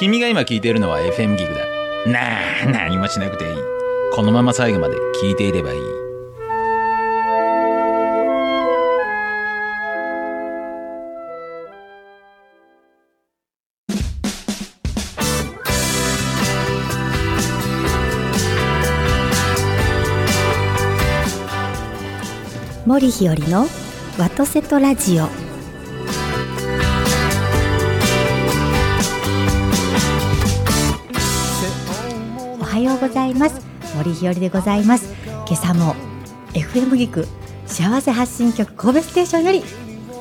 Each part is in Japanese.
君が今聞いているのは FM ギグだ。なあ、何もしなくていい。このまま最後まで聞いていればいい。森日和のワトセトラジオようございます。森日和でございます。今朝も FM ギク幸せ発信局神戸ステーションより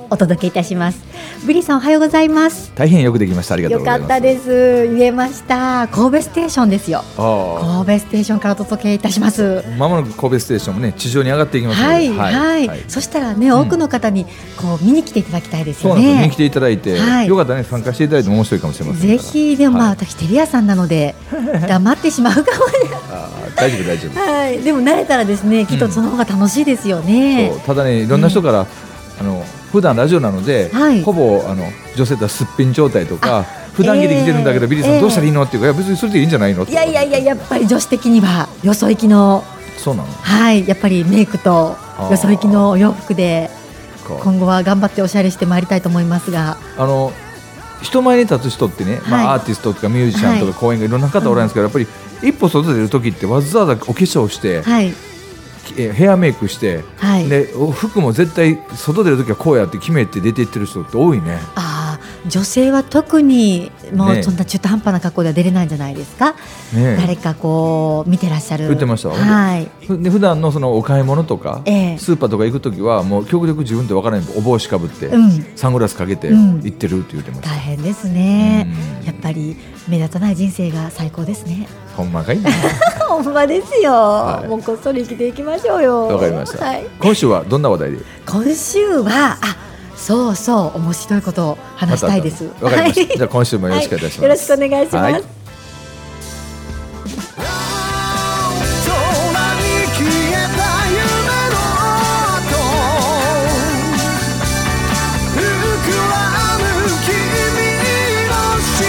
お届けいたします。ブリさんおはようございます。大変よくできました。ありがとうよございます。かったです。言えました。神戸ステーションですよ。あ神戸ステーションからお届けいたします。あまもなく神戸ステーションもね地上に上がっていきますので。はい、はい、そしたらね、多くの方にこう見に来ていただきたいですよそうなん見にね来。ていただいて、はい。よかったらね。参加していただいても面白いかもしれませんぜひでもまあ、はい私テレアさんなので黙ってしまうかも大丈夫大丈夫。はい。でも慣れたらですねきっとその方が楽しいですよね。そう、ただねいろんな人から、あの普段ラジオなので、はい。ほぼあの女性とはすっぴん状態とか普段着で来てるんだけど、えー。ビリーさんどうしたらいいの？っていうか、いや別にそれでいいんじゃないの？いやいやいややっぱり女子的にはよそ行きのそうなの？はいやっぱりメイクとよそ行きのお洋服で今後は頑張っておしゃれしてまいりたいと思いますが。あの人前に立つ人ってね、まあ、はい。アーティストとかミュージシャンとはい。か公演がいろんな方おられるんですけど、やっぱり一歩外出る時ってわざわざお化粧して、はいえヘアメイクして、はいでお服も絶対外出る時はこうやって決めて出て行ってる人って多いね。ああ女性は特にもうねそんな中途半端な格好では出れないんじゃないですか、ね誰かこう見てらっしゃる。言ってました？はい。ふで普段のそのお買い物とか、ええ。スーパーとか行く時はもう極力自分で分からないお帽子かぶって、うん。サングラスかけてうん。行ってるって言ってました。大変ですね。うん。やっぱり目立たない人生が最高ですね。ほんまかいな。ほんまですよ、はい。もうこっそり生きていきましょうよ。わかりました、はい、今週はどんな話題で？今週はあそうそう面白いことを話したいです。わかりました、はい。じゃあ今週もよろしくお願いします、よろしくお願いします、はい。空に消えた夢の跡膨らむ君の幸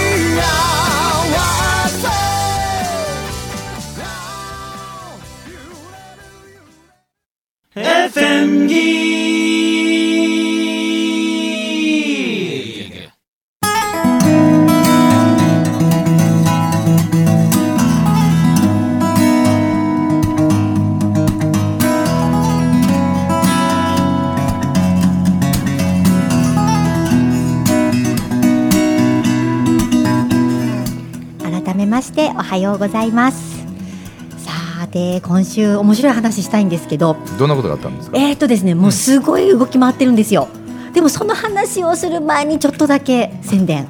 せ FM ギおはようございます。さて今週面白い話したいんですけど。どんなことがあったんですか、えーとですねもうすごい動き回ってるんですよ。でもその話をする前にちょっとだけ宣伝。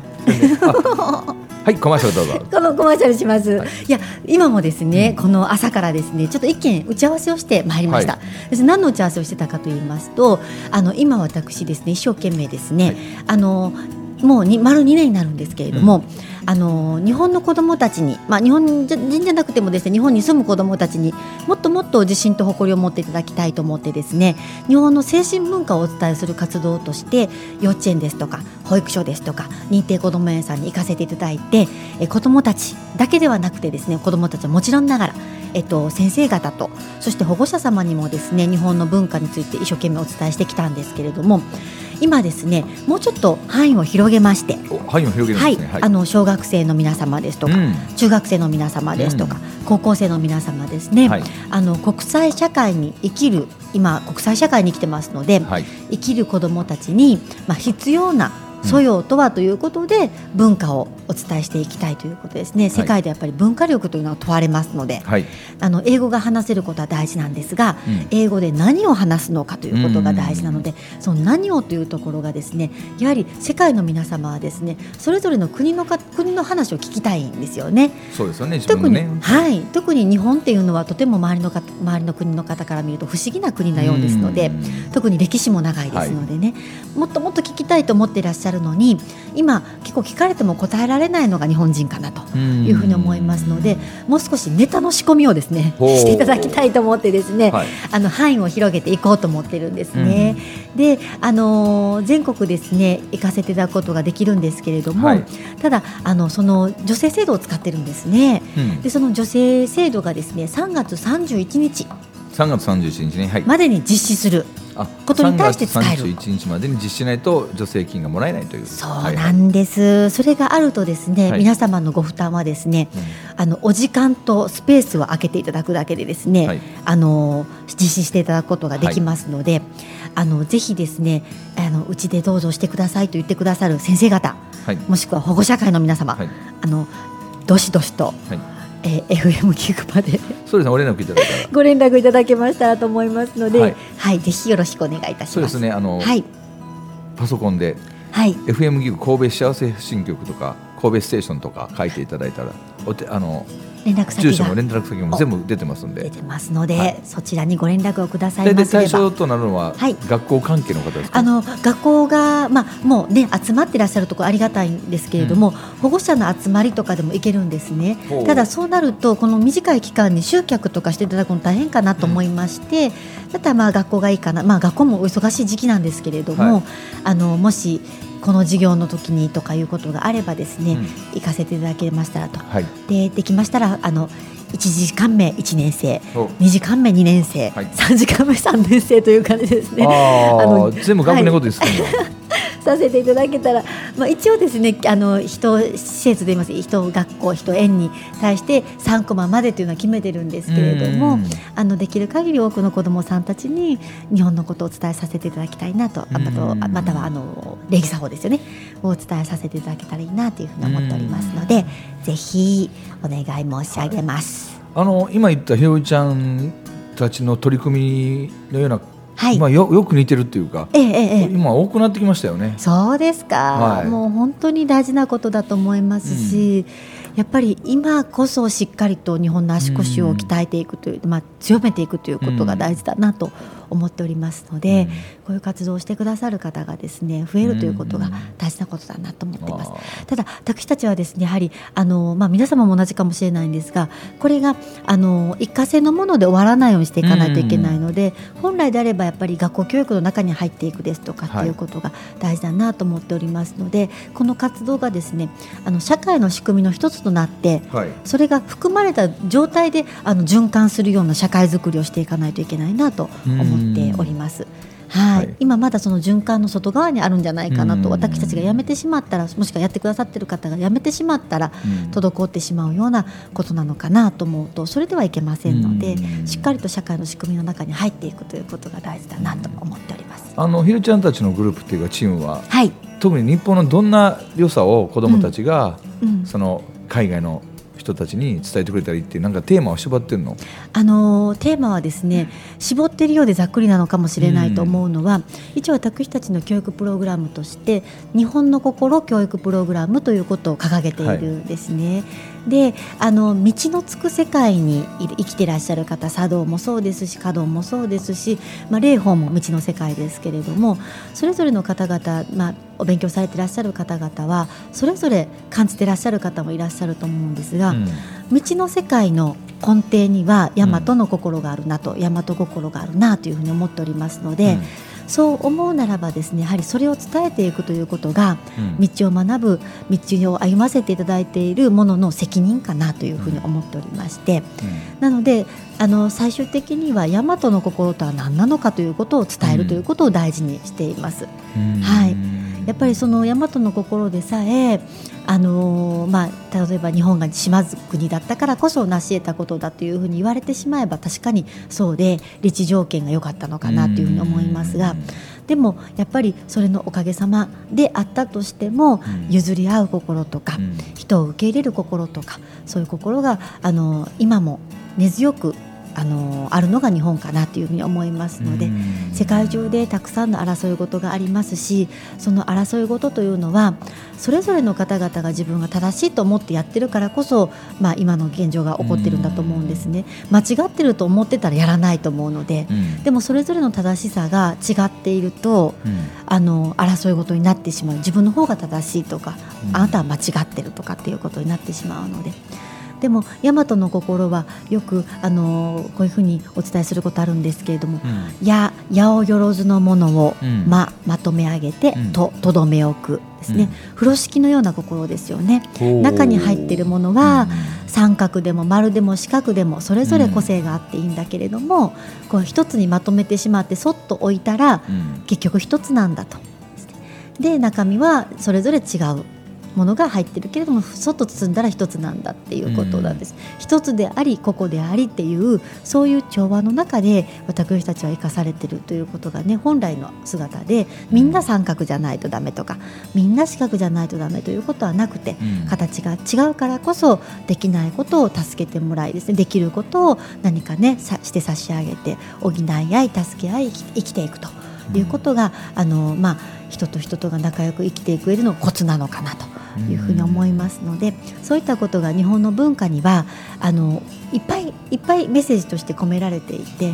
はいコマーシャルどうぞ。このコマーシャルします、はい。い、や今もですね、この朝からですねちょっと一件打ち合わせをしてまいりました、はです何の打ち合わせをしてたかと言いますとあの今私ですね一生懸命ですね、はい。あのもうに丸2年になるんですけれども、あの日本の子どもたちに、まあ、日本人じゃなくてもですね日本に住む子どもたちにもっともっと自信と誇りを持っていただきたいと思ってですね日本の精神文化をお伝えする活動として幼稚園ですとか保育所ですとか認定こども園さんに行かせていただいてえ子どもたちだけではなくてですね子どもたちはもちろんながら、えっと、先生方とそして保護者様にもですね日本の文化について一生懸命お伝えしてきたんですけれども今ですねもうちょっと範囲を広げましてお範囲を広げるはいんですね、あの小学生の皆様ですとか、うん。中学生の皆様ですとか、高校生の皆様ですね、はい。あの国際社会に生きる今国際社会に生きてますので、はい。生きる子どもたちに、まあ、必要な素養とはということで、文化をお伝えしていきたいということですね。世界でやっぱり文化力というのは問われますので、はい、あの英語が話せることは大事なんですが、うん。英語で何を話すのかということが大事なので、その何をというところがですねやはり世界の皆様はですねそれぞれの国のか国の話を聞きたいんですよね。そうですよね自分特に、はい、特に日本っていうのはとても周りのか周りの国の方から見ると不思議な国なようですのでうん。特に歴史も長いですのでね、もっともっと聞きたいと思っていらっしゃゃるのに今結構聞かれても答えられないのが日本人かなというふうに思いますのでもう少しネタの仕込みをですねしていただきたいと思ってですね、はい。あの範囲を広げていこうと思ってるんですね。で、あのー全国ですね行かせていただくことができるんですけれども、はい。ただあのその女性制度を使ってるんですね。うん。でその女性制度がですね3月31日3月31日に、はい、までに実施するあことに対して使える3月31日までに実施しないと助成金がもらえないという。そうはいはいなんです、それがあるとですね、はい。皆様のご負担はですねあのお時間とスペースを空けていただくだけでですね、はい。あの実施していただくことができますので、あのぜひですねあのうちでどうぞしてくださいと言ってくださる先生方はい。もしくは保護者会の皆様、はい。あのどしどしと、はいえー FM 聞くまで。そうですねお連絡いただいたら。ご連絡いただけましたらと思いますので、ははいい、ぜひよろしくお願いいたします。そうですねあの、はい、パソコンではい、FM ギグ神戸幸せ発信局とか神戸ステーションとか書いていただいたらおてあの連絡先が。住所も連絡先も全部出てますんで。出てますので、はい。そちらにご連絡をくださいますれば。象となるのははい。学校関係の方ですか、あの学校が、まあ、もうね集まってらっしゃるところありがたいんですけれども、保護者の集まりとかでも行けるんですね。ただそうなるとこの短い期間に集客とかしていただくの大変かなと思いまして、だったらまあ学校がいいかな、まあ、学校もお忙しい時期なんですけれども、はい。あのもしこの授業の時にとかいうことがあればですね、うん。行かせていただけましたらと。はい。でできましたらあの1時間目1年生。お。2時間目2年生、はい。3時間目3年生という感じですね。ああのあ全部学年ごとですけど、させていただけたら、まあ、一応ですねあの人施設で言います人学校人園に対して3コマまでというのは決めてるんですけれどもうん。あのできる限り多くの子どもさんたちに日本のことをお伝えさせていただきたいなとあまたうん。またはあの礼儀作法ですよねをお伝えさせていただけたらいいなというふうに思っておりますのでぜひお願い申し上げます。あの今言ったひろみちゃんたちの取り組みのような、はい、まあ、よよく似てるっていうか、ええええええ。今多くなってきましたよね。そうですか、はい。もう本当に大事なことだと思いますし、やっぱり今こそしっかりと日本の足腰を鍛えていくという、まあ、強めていくということが大事だなと思っておりますので、こういう活動をしてくださる方がですね増えるということが大事なことだなと思っています。あただ私たちはですねやはりあの、まあ、皆様も同じかもしれないんですがこれがあの一過性のもので終わらないようにしていかないといけないので、本来であればやっぱり学校教育の中に入っていくですとかってい。うことが大事だなと思っておりますので、この活動がですねあの社会の仕組みの一つとなってーはい。それが含まれた状態であの循環するような社会づくりをしていかないといけないなと思っております。はい、はい。今まだその循環の外側にあるんじゃないかなとうん。私たちが辞めてしまったらもしくはやってくださってる方が辞めてしまったらうん。滞ってしまうようなことなのかなと思うとそれではいけませんのでうん。しっかりと社会の仕組みの中に入っていくということが大事だなと思っております。あのひろちゃんたちのグループっていうかチームははい、特に日本のどんな良さを子どもたちが、うん、その海外の人たちに伝えてくれたらいいっていうなんかテーマを縛ってるの？あのーテーマはですね絞っているようでざっくりなのかもしれないと思うのは、一応私たちの教育プログラムとして日本の心教育プログラムということを掲げているんですね。であの道のつく世界に生きてらっしゃる方茶道もそうですし華道もそうですし、まあ、霊法も道の世界ですけれどもそれぞれの方々、まあ、お勉強されてらっしゃる方々はそれぞれ感じてらっしゃる方もいらっしゃると思うんですが、うん。道の世界の根底には大和の心があるなと、大和心があるなというふうに思っておりますので、そう思うならばですねやはりそれを伝えていくということがうん。道を学ぶ道を歩ませていただいているものの責任かなというふうに思っておりまして、なのであの最終的には大和の心とは何なのかということを伝えるということを大事にしています。うん。はい。やっぱりその大和の心でさえあのーまあ、例えば日本が島国だったからこそ成し得たことだというふうに言われてしまえば確かにそうで立地条件が良かったのかなというふうに思いますがでもやっぱりそれのおかげさまであったとしてもうん。譲り合う心とかうん。人を受け入れる心とかそういう心があの今も根強くあのあるのが日本かなというふうに思いますので、世界中でたくさんの争い事がありますしその争い事というのはそれぞれの方々が自分が正しいと思ってやってるからこそ、まあ、今の現状が起こってるんだと思うんですね。間違ってると思ってたらやらないと思うので、でもそれぞれの正しさが違っていると、あの争い事になってしまう。自分の方が正しいとか、あなたは間違ってるとかっていうことになってしまうので。でも大和の心はよくあのこういうふうにお伝えすることあるんですけれども「や、うん、八百万のものを、うん、ままとめ上げて、うん、ととどめ置く」ですね、風呂敷のような心ですよね。中に入っているものは、三角でも丸でも四角でもそれぞれ個性があっていいんだけれども、こう一つにまとめてしまってそっと置いたら、結局一つなんだと。で中身はそれぞれ違うものが入ってるけれども外包んだら一つなんだっていうことなんです、うん、一つであり個々でありっていうそういう調和の中で私たちは生かされてるということがね本来の姿でみんな三角じゃないとダメとかみんな四角じゃないとダメということはなくて、うん、形が違うからこそできないことを助けてもらいですね。できることを何かねさして差し上げて補い合い助け合い生きていくということが、うん、あのまあ人と人とが仲良く生きていく上でのコツなのかなというふうに思いますので、そういったことが日本の文化にはあのいっぱいいっぱいメッセージとして込められていて、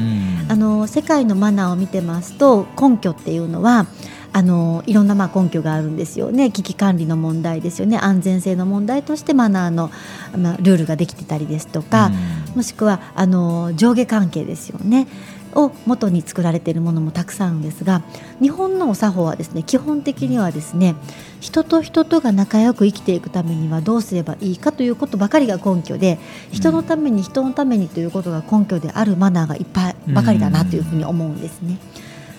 あの世界のマナーを見てますと根拠っていうのはあのいろんなまあ根拠があるんですよね。危機管理の問題ですよね。安全性の問題としてマナーの、まあ、ルールができてたりですとか、もしくはあの上下関係ですよね。を元に作られているものもたくさんあるんですが日本のお作法はですね基本的にはですね人と人とが仲良く生きていくためにはどうすればいいかということばかりが根拠で人のために人のためにということが根拠であるマナーがいっぱいばかりだなというふうに思うんですね。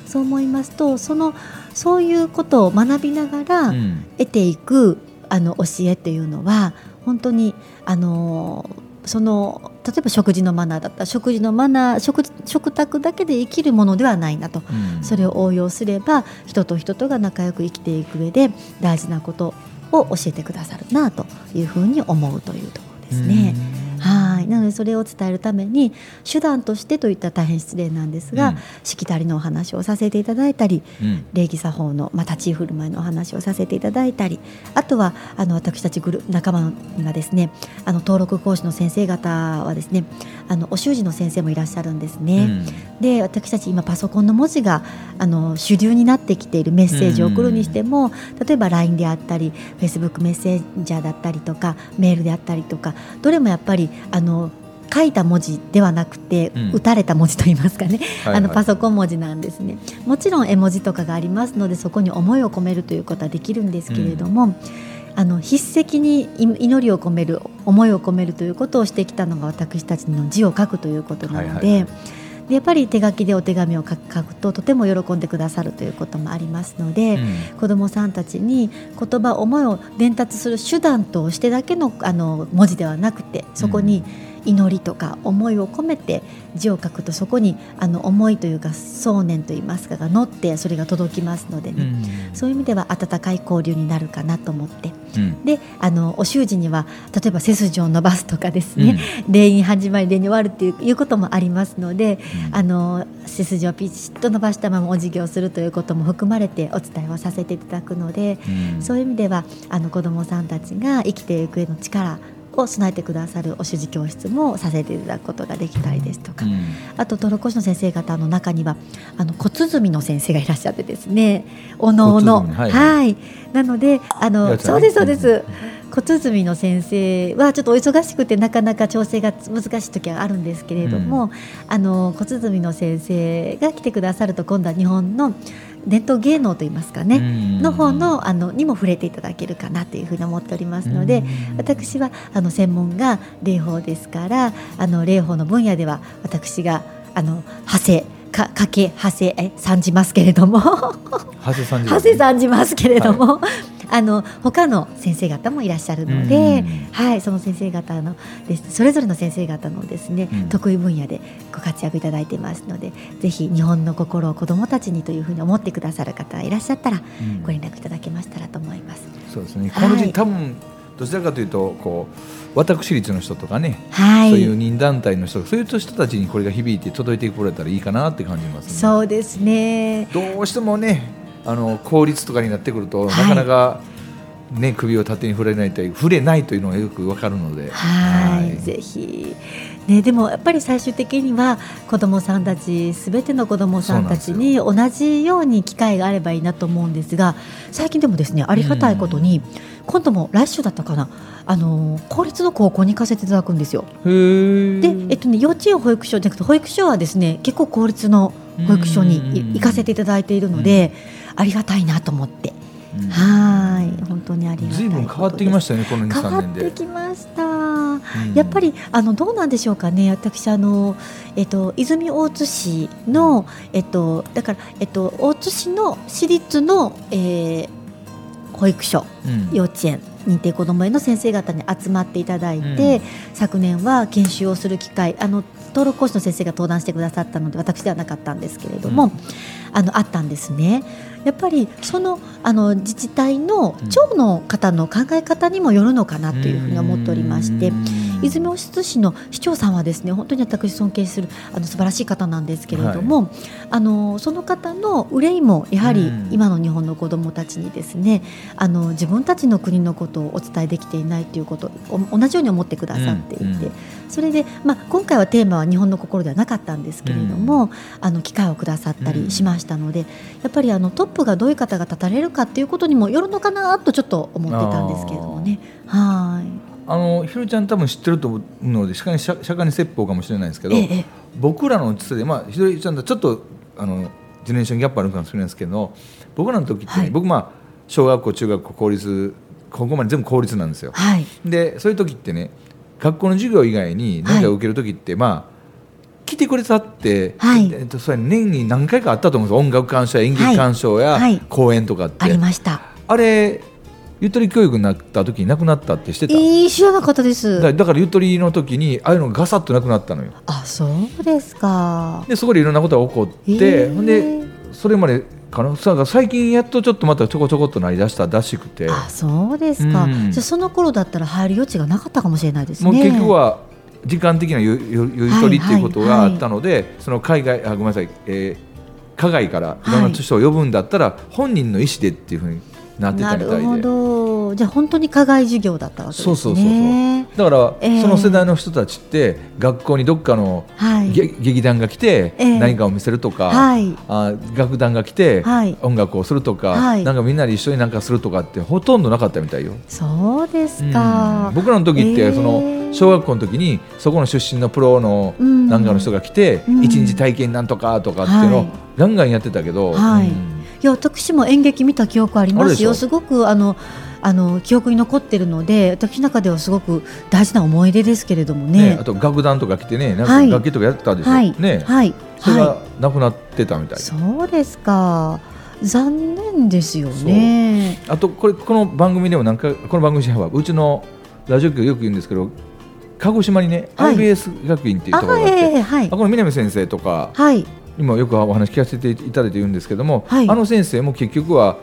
そう思いますとそのそういうことを学びながら得ていく、あの教えというのは本当にあのその例えば食事のマナーだったら食事のマナー食食卓だけで生きるものではないなと、うん、それを応用すれば人と人とが仲良く生きていく上で大事なことを教えてくださるなというふうに思うというところですね。はい。なのでそれを伝えるために手段としてといったら大変失礼なんですが、うん、しきたりのお話をさせていただいたり、うん、礼儀作法の、まあ、立ち居振る舞いのお話をさせていただいたりあとはあの私たちグル仲間にはですねあの登録講師の先生方はですねあのお習字の先生もいらっしゃるんですね。うん、で私たち今パソコンの文字があの主流になってきているメッセージを送るにしても、例えば LINE であったり Facebook メッセージャーだったりとかメールであったりとかどれもやっぱりあの書いた文字ではなくて、うん、打たれた文字といいますかね、はいはい、あのパソコン文字なんですね。もちろん絵文字とかがありますのでそこに思いを込めるということはできるんですけれども、うん、あの筆跡に祈りを込める思いを込めるということをしてきたのが私たちの字を書くということなので。はいはいでやっぱり手書きでお手紙を書くととても喜んでくださるということもありますので、うん、子どもさんたちに言葉思いを伝達する手段としてだけのあの文字ではなくてそこに、うん祈りとか思いを込めて字を書くとそこにあの思いというか想念といいますかが乗ってそれが届きますのでね、うん、そういう意味では温かい交流になるかなと思って、うん、であのお習字には例えば背筋を伸ばすとかですね、うん、礼に始まり礼に終わるっていうこともありますので、あの背筋をピチッと伸ばしたままお辞儀をするということも含まれてお伝えをさせていただくので、そういう意味ではあの子どもさんたちが生きていくへの力を備えてくださるお習字教室もさせていただくことができたりですとか、うん、あとトロコシの先生方の中にはあの小鼓の先生がいらっしゃってですね。おのおの、はい、はい、なのであのそうですそうです。小鼓の先生はちょっとお忙しくてなかなか調整が難しい時はあるんですけれども、うん、あの小鼓の先生が来てくださると今度は日本の伝統芸能といいますかねの方のあのにも触れていただけるかなというふうに思っておりますので私はあの専門が霊法ですからあの霊法の分野では私があの派生かかけ派生え参じますけれども。派生参じますけれども、はいあの他の先生方もいらっしゃるので、はい、その先生方のです。それぞれの先生方のですね、得意分野でご活躍いただいてますのでぜひ日本の心を子どもたちにというふうに思ってくださる方がいらっしゃったら、ご連絡いただけましたらと思います。そうですね。この字、はい、多分どちらかというとこう私立の人とかね、はい。そういう任団体の人そういう人たちにこれが響いて届いてくれたらいいかなって感じますね。そうですね。どうしてもねあの公立とかになってくると、はい。なかなか、ね、首を縦に触れないと触れないというのがよくわかるので。はい。ぜひ、ね、でもやっぱり最終的には子どもさんたちすべての子どもさんたちに同じように機会があればいいなと思うんですが最近でもですねありがたいことに、今度も来週だったかなあの公立の高校に行かせていただくんですよ。で、えっとね、幼稚園保育所じゃなくて保育所はですね結構公立の保育所にいうん。行かせていただいているので、ありがたいなと思って、うん。はい。本当にありがたいずいぶん変わってきまししたよねこの2、変わ3年で。ってきました。うん。やっぱりあのどうなんでしょうかね、私あのえっと泉大津市のえっとだからえっと大津市の私立の、えー保育所うん。幼稚園認定こども園の先生方に集まっていただいて、うん。昨年は研修をする機会あの登録講師の先生が登壇してくださったので私ではなかったんですけれども、うん。あのあったんですね。やっぱりそのあの自治体のうん。長の方の考え方にもよるのかなというふうに思っておりまして、うん泉大津市の市長さんはですね本当に私尊敬するあの素晴らしい方なんですけれども、あのその方の憂いもやはりうん。今の日本の子どもたちにですねあの自分たちの国のことをお伝えできていないということお同じように思ってくださっていて、うんうん。それで、まあ、今回はテーマは日本の心ではなかったんですけれども、あの機会をくださったりしましたので、やっぱりあのトップがどういう方が立たれるかっていうことにもよるのかなとちょっと思ってたんですけれどもね。はいあのひろちゃん多分知ってると思うので釈迦に釈迦に説法かもしれないですけど、ええ僕らの世代まあひろちゃんとちょっとあのジェネレーションギャップあるかもしれないですけど僕らの時ってね、はい。僕まあ小学校中学校公立ここまで全部公立なんですよ。はい。でそういう時ってね学校の授業以外に何か受ける時って、まあ来てくれたって、はい。えっと、それ年に何回かあったと思うんです音楽鑑賞や演劇鑑賞や、はい。はい公演とかって、ありました。あれゆとり教育になった時になくなったってしてた、えー、知らなかったです。だだからゆとりの時にああいうのがガサッとなくなったのよあ、そうですか。でそこでいろんなことが起こって、えーでそれまでかなさ最近やっとちょっとまたちょこちょこっとなりだしたらしくて、あ、そうですか。うんじゃあその頃だったら入る余地がなかったかもしれないですね。もう結局は時間的なゆゆゆとりっていうことがあったので、その海外あごめんなさい、えー、海外からいろんな人を呼ぶんだったら、本人の意思でっていうふうになってなたみたいで。るほど。じゃあ本当に課外授業だったわけですね。そうそうそうそう。だから、えーその世代の人たちって学校にどっかのはい。げ劇団が来てええ。何かを見せるとか、はい。あ楽団が来てはい。音楽をするとか、はい。なんかみんなで一緒になんかするとかってほとんどなかったみたいよ。そうですうん。か。僕らの時って、えーその小学校の時にそこの出身のプロのうん。なんかの人が来てうん。一、日体験なんとかとかっていうのをはい。ガンガンやってたけど、はい。うんいや私も演劇見た記憶ありますよ。すごくあのあの記憶に残ってるので、私の中ではすごく大事な思い出ですけれどもね。ねあと楽団とか来てねなんかはい。楽器とかやってたでしょ、はい、ね、はい、それがはなくなってたみたい。い、そうですか。残念ですよね。あとこれこの番組でもなんかこの番組はうちのラジオ局よく言うんですけど鹿児島にね、はい。IBS 学院っていうあ、ところがあって、ええはいあ、この南先生とかはい、今よくお話聞かせていただいているんですけども、はい。あの先生も結局は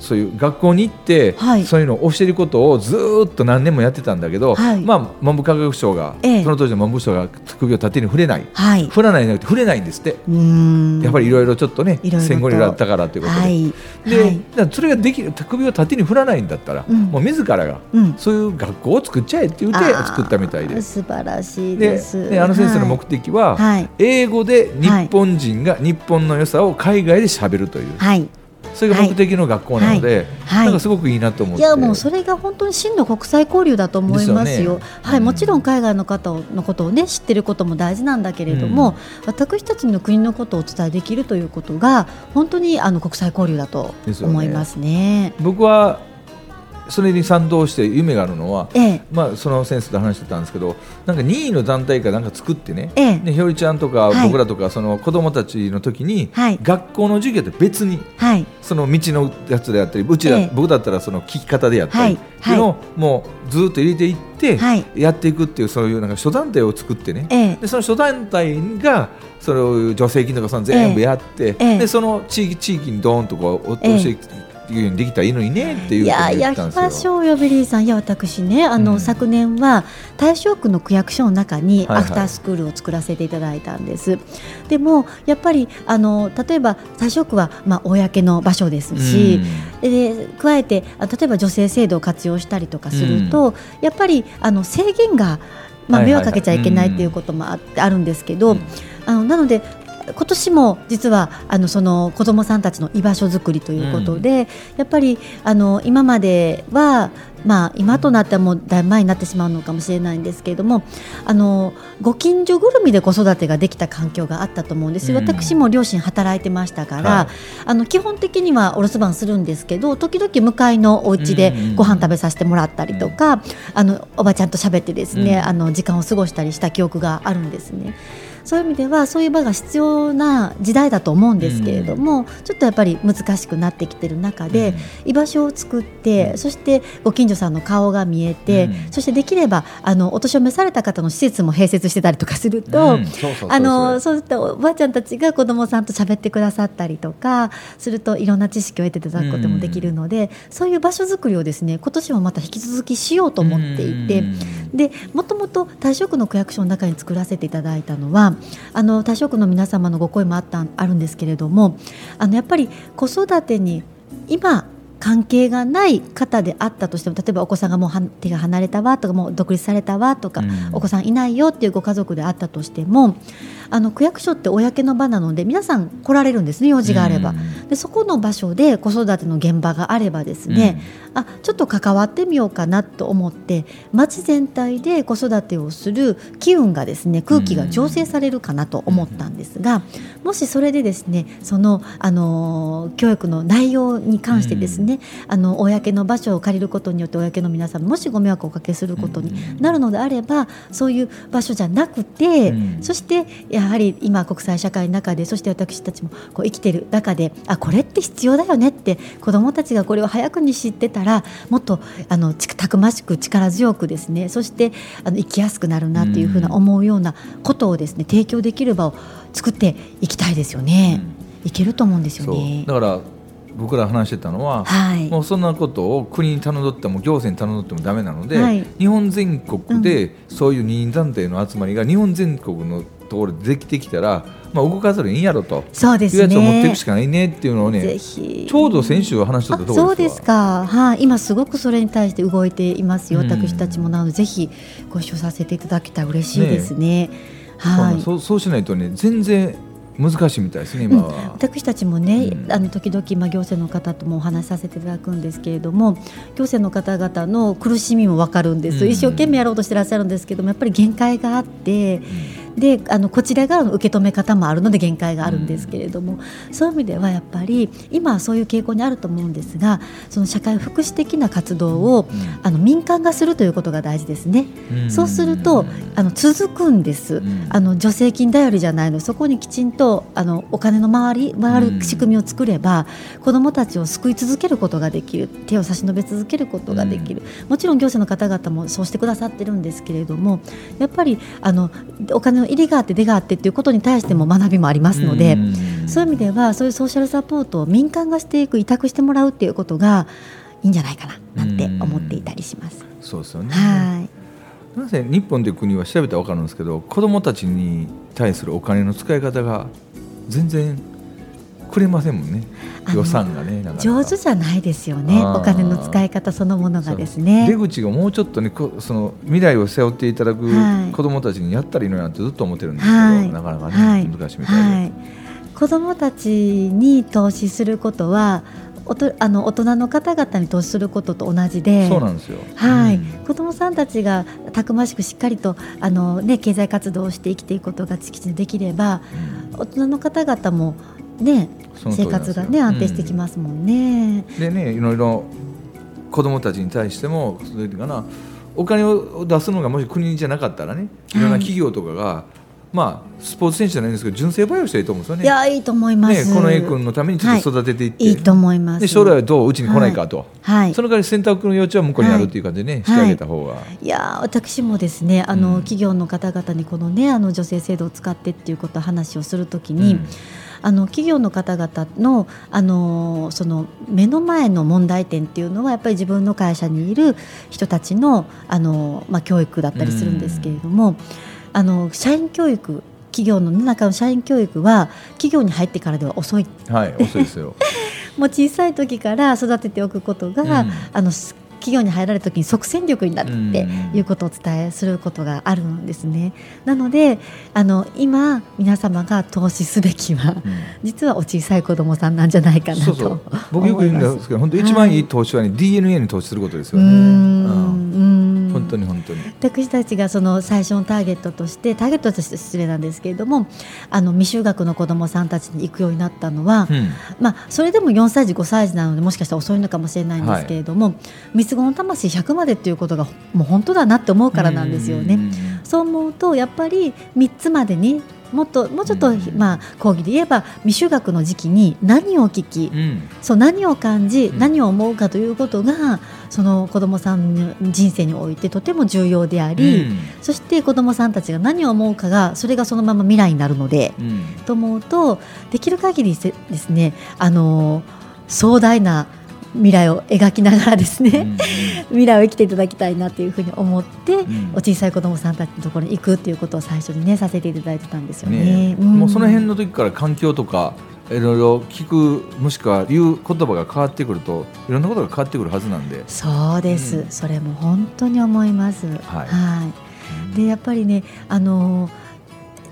そういう学校に行って、はい。そういうのを教えることをずーっと何年もやってたんだけど、はい。まあ、文部科学省が、ええ。その当時の文部省が首を縦に触れない。はい。う振らないじゃなくて触れないんですって、やっぱりいろいろちょっとね戦後にあったからということで。はい、で、それができる首を縦に振らないんだったら、うん。もう自らがうん。そういう学校を作っちゃえって言って作ったみたいで。素晴らしいでです。であの先生の目的は、はい、英語で日本人が日本の良さを海外で喋るという、はい。それが目的の学校なので、はい。なんかすごくいいなと思って。いやもうそれが本当に真の国際交流だと思いますよ。ですよね。はい、うん。もちろん海外の方のことをね知ってることも大事なんだけれども、私たちの国のことをお伝えできるということが本当にあの国際交流だと思いますね。僕はそれに賛同して夢があるのは、ええ。まあ、その先生と話してたんですけどなんか任意の団体かなんか作ってね、ええ。でひよりちゃんとかはい。僕らとかその子供たちの時に、はい。学校の授業と別にはい。その道のやつであったりうちだ、ええ。僕だったらその聞き方であったり、はい。っていうのをもうずっと入れていって、はい。やっていくっていうそういうなんか諸団体を作ってね、ええ。でその諸団体がそれを助成金とかその全部やって、ええ。でその地域地域にドーンとこうお教えええいうようにできたらいいのにねっていういややりったんですよ。ましょうよベリーさん。いや私ねあの、うん。昨年は大正区の区役所の中にはいはい。アフタースクールを作らせていただいたんです、でもやっぱりあの例えば大正区はまあ公の場所ですし、で加えてあ例えば助成制度を活用したりとかすると、やっぱりあの制限が、まあ、はいはいはい。迷惑かけちゃいけないっていうこともああるんですけど、うん。あのなので今年も実はあのその子どもさんたちの居場所づくりということで、やっぱりあの今までは、まあ、今となってはもうだいぶ前になってしまうのかもしれないんですけれどもあのご近所ぐるみで子育てができた環境があったと思うんです。よ、うん。私も両親働いてましたから、はい。あの基本的にはお留守番するんですけど時々向かいのお家でご飯食べさせてもらったりとか、あのおばちゃんと喋ってですね、うん。あの時間を過ごしたりした記憶があるんですね。そういう意味ではそういう場が必要な時代だと思うんですけれども、ちょっとやっぱり難しくなってきてる中で、居場所を作って、そしてご近所さんの顔が見えて、うん。そしてできればあのお年を召された方の施設も併設してたりとかすると、うん。そういったおばあちゃんたちが子どもさんと喋ってくださったりとかするといろんな知識を得ていただくこともできるので、そういう場所づくりをですね今年もまた引き続きしようと思っていて。でもともと大正区の区役所の中に作らせていただいたのはあの多職の皆様のご声もあったあるんですけれどもあのやっぱり子育てに今関係がない方であったとしても例えばお子さんがもうは手が離れたわとかもう独立されたわとか、うん。お子さんいないよっていうご家族であったとしてもあの区役所って公の場なので皆さん来られるんですね用事があれば。でそこの場所で子育ての現場があればですね、あちょっと関わってみようかなと思って町全体で子育てをする機運がですね空気が醸成されるかなと思ったんですが、もしそれでですねその、あのー教育の内容に関してですね、あの公の場所を借りることによって公の皆さんもしご迷惑をおかけすることになるのであればそういう場所じゃなくて、うん。そしてやはり今国際社会の中でそして私たちもこう生きてる中であこれって必要だよねって子どもたちがこれを早くに知ってたらもっとあのちたくましく力強くですねそしてあの生きやすくなるなっていうふうなうん。思うようなことをですね提供できる場を作っていきたいですよね。いけると思うんですよね。だから僕ら話してたのは、はい。もうそんなことを国に頼んどっても行政に頼んどってもダメなので、はい。日本全国でそういう任意団体の集まりが日本全国のところでできてきたら、まあ、動かざるをいいんやろとそうですいうやつを持っていねくし。かないねっていうのをねちょうど先週話しとったところあそうですか、はい、今すごくそれに対して動いていますよ、うん。私たちもなのでぜひご一緒させていただけたら嬉しいですね。はい。そうそうしないとね全然難しいみたいですね今は。私たちもね、うん。あの時々、まあ、行政の方ともお話しさせていただくんですけれども行政の方々の苦しみも分かるんです、うん。一生懸命やろうとしてらっしゃるんですけどもやっぱり限界があってであのこちら側の受け止め方もあるので限界があるんですけれども、そういう意味ではやっぱり今はそういう傾向にあると思うんですがその社会福祉的な活動を、あの民間がするということが大事ですね。うん。そうするとあの続くんです、ん。あの助成金頼りじゃないの。そこにきちんとあのお金の回り回うんる仕組みを作れば、子どもたちを救い続けることができる手を差し伸べ続けることができる、もちろん行政の方々もそうしてくださってるんですけれどもやっぱりあのお金の入りがあって出があってっていうことに対しても学びもありますので。うんそういう意味ではそういうソーシャルサポートを民間がしていく委託してもらうっていうことがいいんじゃないかななんて思っていたりします。そうですよね。はい。なぜ日本という国は調べたら分かるんですけど子どもたちに対するお金の使い方が全然くれませんもんね。予算がね上手じゃないですよね。お金の使い方そのものがです出ね。口がもうちょっとねこその未来を背負っていただくはい。子どもたちにやったらいいのになってずっと思ってるんですけど、はい。なかなかね、はい。難しいみたいで、はい、子どもたちに投資することはおとあの大人の方々に投資することと同じで。そうなんですよ。はい、うん子どもさんたちがたくましくしっかりとあの、ね、経済活動をして生きていくことがきちんとできれば大人の方々も、ね、生活が、ね、安定してきますもんね。でねいろいろ子どもたちに対してもそういうかなお金を出すのがもし国じゃなかったらねいろんな企業とかが、まあスポーツ選手じゃないんですけど純正培養したらいいと思うんですよね。いやいいと思います、ねこの A 君のためにちょっと育てていって、いいと思います。で将来はどううちに来ないかと、はい。その代わり選択の余地は向こうにあるっていう感じでね、はい。してあげた方が、い。やー私もですねあの、うん。企業の方々にこのねあの女性制度を使ってっていうことを話をするときに、うん。あの企業の方々のあのその目の前の問題点っていうのはやっぱり自分の会社にいる人たちのあの、まあ、教育だったりするんですけれども、あの社員教育企業の中の社員教育は企業に入ってからでは遅い。はい遅いですよ。もう小さい時から育てておくことが、うん。あのす企業に入られた時に即戦力になるってうん。いうことをお伝えすることがあるんですね。なのであの今皆様が投資すべきは、うん。実はお小さい子供さんなんじゃないかなと。そうそう。僕よく言うんですけど本当一番いい投資はね、DNA に投資することですよね、うん本当に本当に。私たちがその最初のターゲットとしてターゲットとして失礼なんですけれどもあの未就学の子どもさんたちに行くようになったのは、うん。まあ、それでも4歳児5歳児なのでもしかしたら遅いのかもしれないんですけれども、三つ子の魂100までっていうことがもう本当だなって思うからなんですよね。うんそう思うとやっぱり3つまでにもっともうちょっと、うんまあ、講義で言えば未就学の時期に何を聞き、うん。そう何を感じ、うん。何を思うかということがその子どもさんの人生においてとても重要であり、そして子どもさんたちが何を思うかがそれがそのまま未来になるので、うん。と思うとできる限りせですねあの壮大な未来を描きながらですね、うん。未来を生きていただきたいなというふうに思って、ん。お小さい子どもさんたちのところに行くっていうことを最初にねさせていただいてたんですよね。ねん。もうその辺の時から環境とかいろいろ聞くもしくは言う言葉が変わってくるといろんなことが変わってくるはずなんで、そうです、うん。それも本当に思います。はい。い。でやっぱりねあの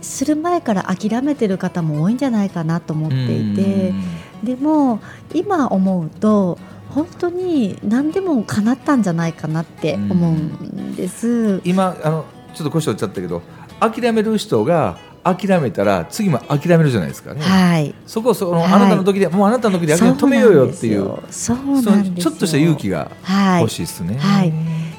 する前から諦めてる方も多いんじゃないかなと思っていて、でも今思うと本当に何でも叶ったんじゃないかなって思うんです。今あのちょっと腰折っちゃったけど諦める人が諦めたら次も諦めるじゃないですかね。はい。そこその、はいあなたの時でもうあなたの時で諦め止めようよっていうそうそなんですちょっとした勇気がはい欲しいですね。はい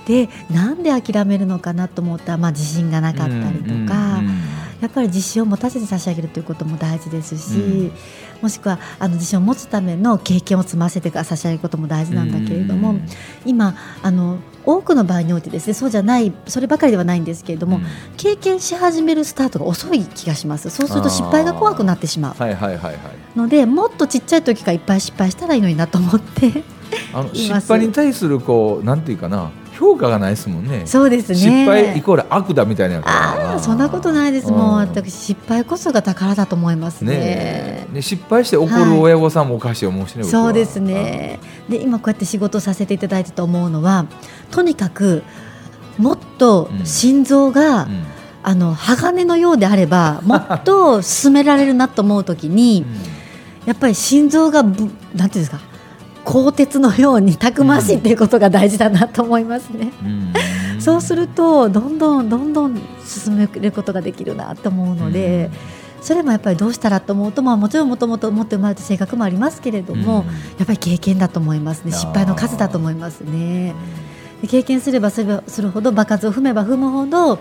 でなんで諦めるのかなと思ったら、まあ、自信がなかったりとか、うんうんやっぱり自信を持たせて差し上げるということも大事ですし、うん。もしくはあの自信を持つための経験を積ませて差し上げることも大事なんだけれども、うん。今あの多くの場合においてですねそうじゃないそればかりではないんですけれども、うん。経験し始めるスタートが遅い気がします。そうすると失敗が怖くなってしまう。はいはいはいはい。のでもっとちっちゃい時からいっぱい失敗したらいいのになと思ってあの失敗に対するこうなんていうかな評価がないですもんね。そうですね。失敗イコール悪だみたいなああそんなことないです。もううん私失敗こそが宝だと思いますね。ね失敗して怒る親御さんもおかしい思うしね、僕はそうですね。で今こうやって仕事させていただいてと思うのはとにかくもっとうん。心臓が、うん。あの鋼のようであれば もっと進められるなと思う時にやっぱり心臓がぶなんていうんですか鋼鉄のようにたくましいっていうことが大事だなと思いますね。うん。うんそうするとどんどんどんどん進めることができるなと思うので、それもやっぱりどうしたらと思うと、まあ、もちろんもともと持って生まれた性格もありますけれども、うん。やっぱり経験だと思いますね。失敗の数だと思いますね。で経験すればすればするほど場数を踏めば踏むほど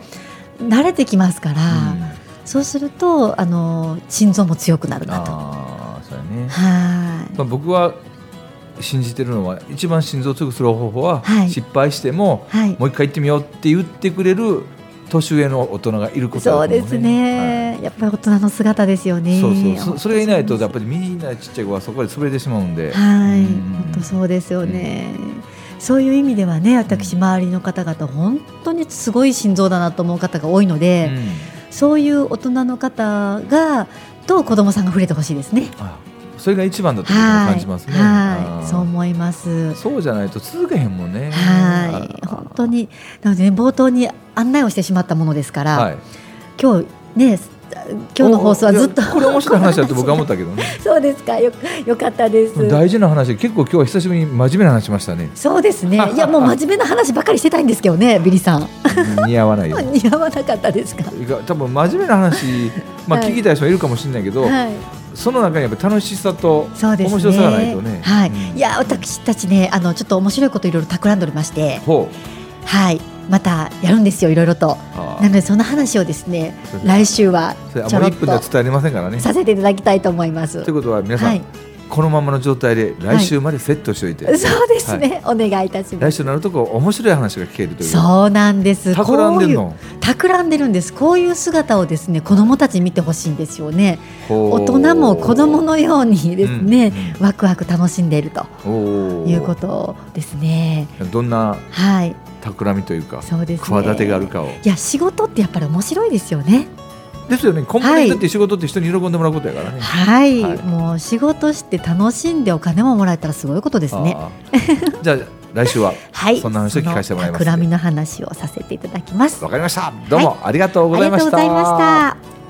慣れてきますから、うん。そうするとあの心臓も強くなるなと。ああそうやね、はい。まあ、僕は信じてるのは一番心臓を強くする方法は、はい。失敗してもはい。もう一回行ってみようって言ってくれる年上の大人がいることそうですね、やっぱり大人の姿ですよね。はいそう。そうそそれがいないとやっぱぱりみんなちっちゃい子はそこで潰れてしまうんで、はい、うん。本当そうですよね。そういう意味ではね、私周りの方々本当にすごい心臓だなと思う方が多いので、うん。そういう大人の方がと子供さんが触れてほしいですね。あそれが一番だと感じますね。はい、そう思います。そうじゃないと続けへんもんね。はい、あ本当になので、ね、冒頭に案内をしてしまったものですから、はい。今日ね今日の放送はずっとこれ面白い話だと僕は思ったけどね。そうですかよよかったです。大事な話結構今日は久しぶりに真面目な話しましたね。そうですね。いやもう真面目な話ばかりしてたいんですけどね、ビリさん。似合わないよ。似合わなかったですか？多分真面目な話、まあはい聞きたい人もいるかもしれないけど、はい。その中にやっぱ楽しさと。面白さがないとね。はい。うんいや私たちねあのちょっと面白いこといろいろ企んでおりまして、ほはい。またやるんですよいろいろと。なのでその話をですね来週はちょろっと伝えれませんからね。させていただきたいと思いますという。ことは皆さん、はいこのままの状態で来週までセットしておいて、そうですね、お願いいたします。来週になるとこう面白い話が聞けるという。そうなんです。企んでんの？企んでるんです。こういう姿をですね子供たちに見てほしいんですよね。大人も子供のようにですね、うんワクワク楽しんでいると。いうことですね。どんなはい。企みというかそうですね。企てがあるかを。いや仕事ってやっぱり面白いですよねですよね。コンプリートって仕事って人に喜んでもらうことやからね、はい、はい。もう仕事して楽しんでお金ももらえたらすごいことですね。じゃあ来週は はい。そんな話を聞かせてもらいますそのの話をさせていただきます。わかりました。どうもありがとうございました、ありがとうございました